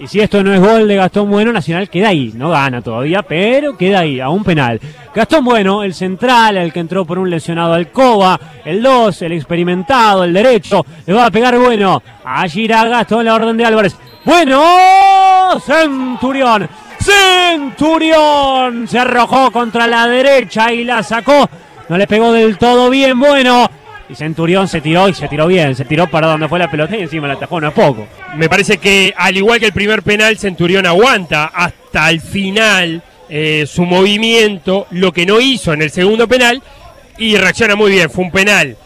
Y si esto no es gol de Gastón Bueno, Nacional queda ahí. No gana todavía, pero queda ahí, a un penal. Gastón Bueno, el central, el que entró por un lesionado Alcoba. El 2, el experimentado, el derecho. Le va a pegar Bueno. Allí irá Gastón la orden de Álvarez. Bueno, Centurión. Centurión se arrojó contra la derecha y la sacó. No le pegó del todo bien. Bueno, y Centurión se tiró y se tiró bien. Se tiró para donde fue la pelota y encima la atajó, es poco. Me parece que al igual que el primer penal, Centurión aguanta hasta el final eh, su movimiento, lo que no hizo en el segundo penal, y reacciona muy bien. Fue un penal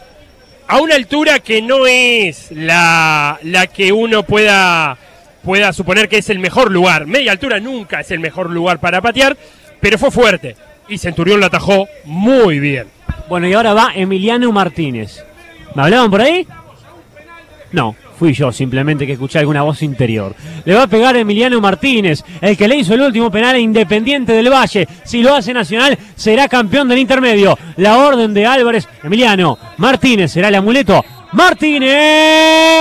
a una altura que no es la, la que uno pueda, pueda suponer que es el mejor lugar. Media altura nunca es el mejor lugar para patear, pero fue fuerte. Y Centurión lo atajó muy bien. Bueno, y ahora va Emiliano Martínez. ¿Me hablaban por ahí? No, fui yo simplemente que escuché alguna voz interior. Le va a pegar Emiliano Martínez, el que le hizo el último penal a Independiente del Valle. Si lo hace Nacional, será campeón del intermedio. La orden de Álvarez, Emiliano Martínez será el amuleto. Martínez.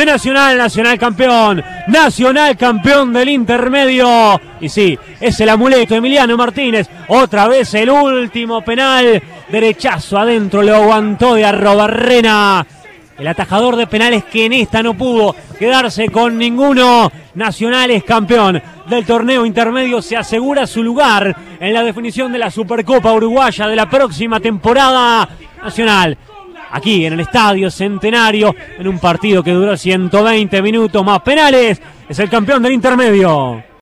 De Nacional, Nacional campeón, Nacional campeón del intermedio. Y sí, es el amuleto Emiliano Martínez. Otra vez el último penal. Derechazo adentro, lo aguantó de Arrobarrena. El atajador de penales que en esta no pudo quedarse con ninguno. Nacional es campeón del torneo intermedio. Se asegura su lugar en la definición de la Supercopa Uruguaya de la próxima temporada. Nacional aquí en el Estadio Centenario, en un partido que duró 120 minutos más penales, es el campeón del intermedio.